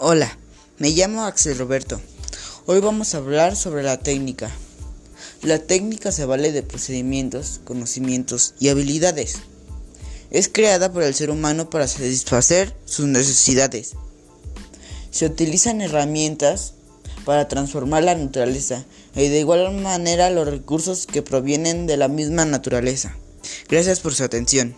Hola, me llamo Axel Roberto. Hoy vamos a hablar sobre la técnica. La técnica se vale de procedimientos, conocimientos y habilidades. Es creada por el ser humano para satisfacer sus necesidades. Se utilizan herramientas para transformar la naturaleza y de igual manera los recursos que provienen de la misma naturaleza. Gracias por su atención.